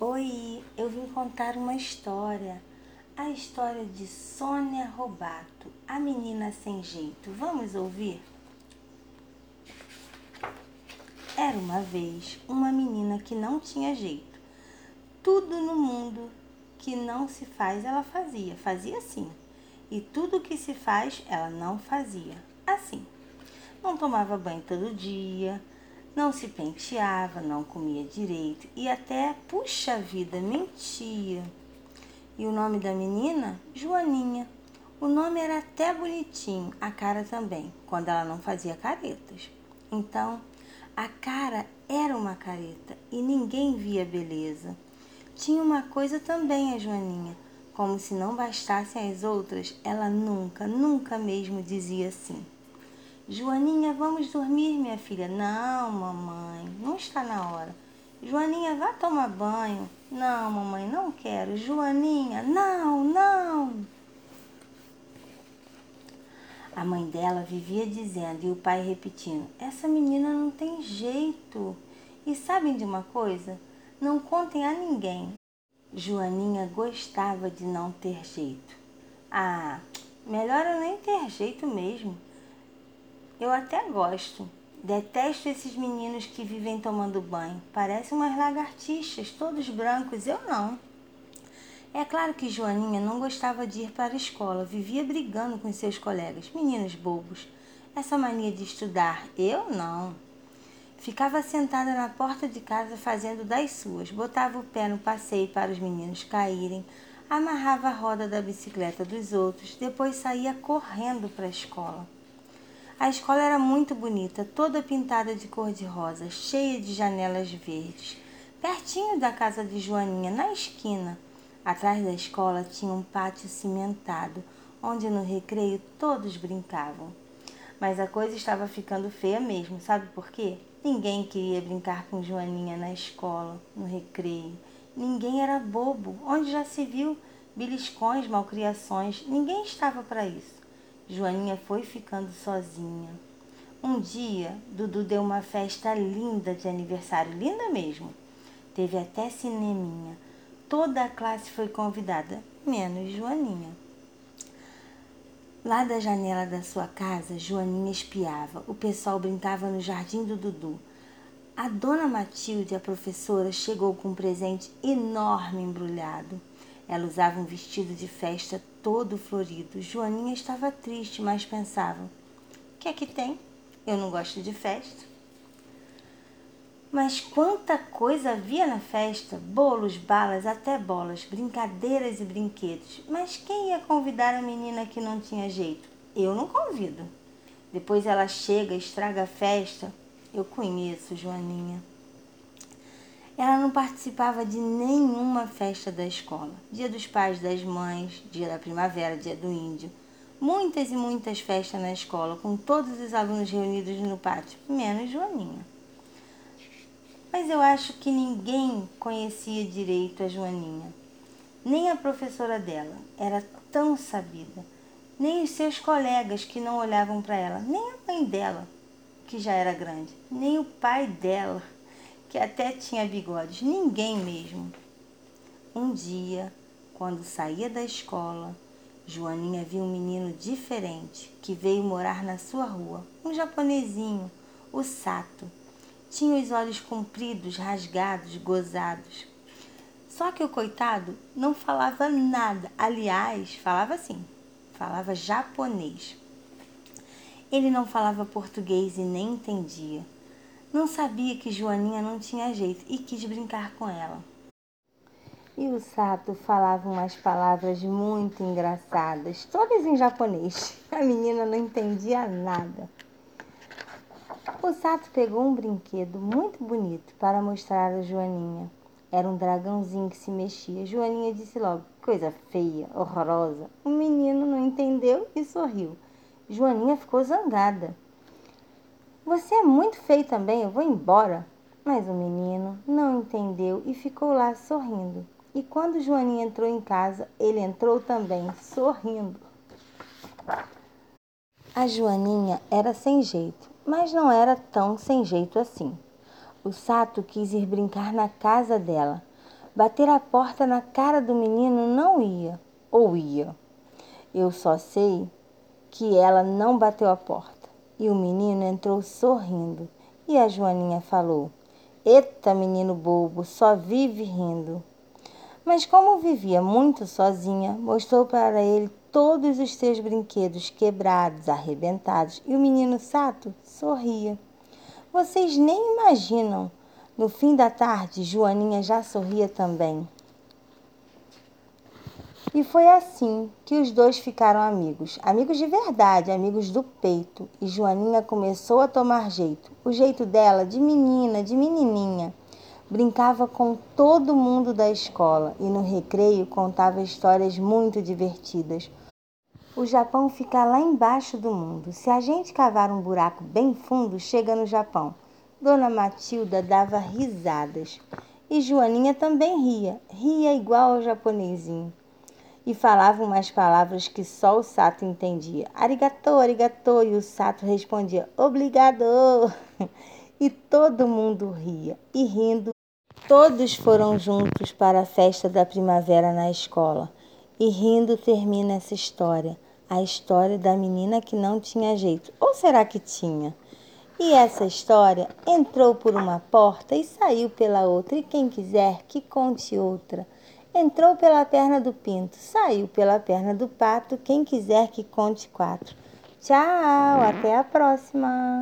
Oi, eu vim contar uma história. A história de Sônia Robato, a menina sem jeito. Vamos ouvir? Era uma vez uma menina que não tinha jeito. Tudo no mundo que não se faz, ela fazia. Fazia assim. E tudo que se faz, ela não fazia. Assim. Não tomava banho todo dia, não se penteava, não comia direito e até, puxa vida, mentia. E o nome da menina? Joaninha. O nome era até bonitinho, a cara também, quando ela não fazia caretas. Então, a cara era uma careta e ninguém via beleza. Tinha uma coisa também a Joaninha, como se não bastassem as outras, ela nunca, nunca mesmo dizia assim. Joaninha, vamos dormir, minha filha. Não, mamãe, não está na hora. Joaninha, vá tomar banho. Não, mamãe, não quero. Joaninha, não, não. A mãe dela vivia dizendo e o pai repetindo: Essa menina não tem jeito. E sabem de uma coisa? Não contem a ninguém. Joaninha gostava de não ter jeito. Ah, melhor eu nem ter jeito mesmo. Eu até gosto. Detesto esses meninos que vivem tomando banho. Parecem umas lagartixas, todos brancos. Eu não. É claro que Joaninha não gostava de ir para a escola, vivia brigando com seus colegas, meninos bobos. Essa mania de estudar, eu não. Ficava sentada na porta de casa fazendo das suas, botava o pé no passeio para os meninos caírem, amarrava a roda da bicicleta dos outros, depois saía correndo para a escola. A escola era muito bonita, toda pintada de cor-de-rosa, cheia de janelas verdes. Pertinho da casa de Joaninha, na esquina, atrás da escola tinha um pátio cimentado, onde no recreio todos brincavam. Mas a coisa estava ficando feia mesmo, sabe por quê? Ninguém queria brincar com Joaninha na escola, no recreio. Ninguém era bobo. Onde já se viu beliscões, malcriações? Ninguém estava para isso. Joaninha foi ficando sozinha. Um dia, Dudu deu uma festa linda de aniversário, linda mesmo. Teve até cineminha. Toda a classe foi convidada, menos Joaninha. Lá da janela da sua casa, Joaninha espiava. O pessoal brincava no jardim do Dudu. A dona Matilde, a professora, chegou com um presente enorme embrulhado. Ela usava um vestido de festa todo florido. Joaninha estava triste, mas pensava: o que é que tem? Eu não gosto de festa. Mas quanta coisa havia na festa: bolos, balas, até bolas, brincadeiras e brinquedos. Mas quem ia convidar a menina que não tinha jeito? Eu não convido. Depois ela chega, estraga a festa. Eu conheço Joaninha. Ela não participava de nenhuma festa da escola. Dia dos pais, das mães, dia da primavera, dia do índio. Muitas e muitas festas na escola, com todos os alunos reunidos no pátio, menos Joaninha. Mas eu acho que ninguém conhecia direito a Joaninha. Nem a professora dela era tão sabida, nem os seus colegas que não olhavam para ela, nem a mãe dela, que já era grande, nem o pai dela que até tinha bigodes, ninguém mesmo. Um dia, quando saía da escola, Joaninha viu um menino diferente que veio morar na sua rua, um japonesinho, o Sato. Tinha os olhos compridos, rasgados, gozados. Só que o coitado não falava nada. Aliás, falava assim, falava japonês. Ele não falava português e nem entendia. Não sabia que Joaninha não tinha jeito e quis brincar com ela. E o Sato falava umas palavras muito engraçadas, todas em japonês. A menina não entendia nada. O Sato pegou um brinquedo muito bonito para mostrar a Joaninha. Era um dragãozinho que se mexia. Joaninha disse logo: Coisa feia, horrorosa. O menino não entendeu e sorriu. Joaninha ficou zangada. Você é muito feio também, eu vou embora. Mas o menino não entendeu e ficou lá sorrindo. E quando Joaninha entrou em casa, ele entrou também, sorrindo. A Joaninha era sem jeito, mas não era tão sem jeito assim. O Sato quis ir brincar na casa dela, Bater a porta na cara do menino não ia, ou ia. Eu só sei que ela não bateu a porta. E o menino entrou sorrindo. E a Joaninha falou: Eita, menino bobo, só vive rindo. Mas como vivia muito sozinha, mostrou para ele todos os seus brinquedos quebrados, arrebentados, e o menino Sato sorria. Vocês nem imaginam. No fim da tarde, Joaninha já sorria também. E foi assim que os dois ficaram amigos, amigos de verdade, amigos do peito. E Joaninha começou a tomar jeito, o jeito dela de menina, de menininha. Brincava com todo mundo da escola e no recreio contava histórias muito divertidas. O Japão fica lá embaixo do mundo. Se a gente cavar um buraco bem fundo, chega no Japão. Dona Matilda dava risadas. E Joaninha também ria, ria igual ao japonesinho. E falava umas palavras que só o Sato entendia. Arigato, arigato. E o Sato respondia, obrigado. E todo mundo ria. E rindo, Todos foram juntos para a festa da primavera na escola. E rindo termina essa história, a história da menina que não tinha jeito. Ou será que tinha? E essa história entrou por uma porta e saiu pela outra. E quem quiser que conte outra. Entrou pela perna do pinto, saiu pela perna do pato. Quem quiser que conte quatro. Tchau, até a próxima.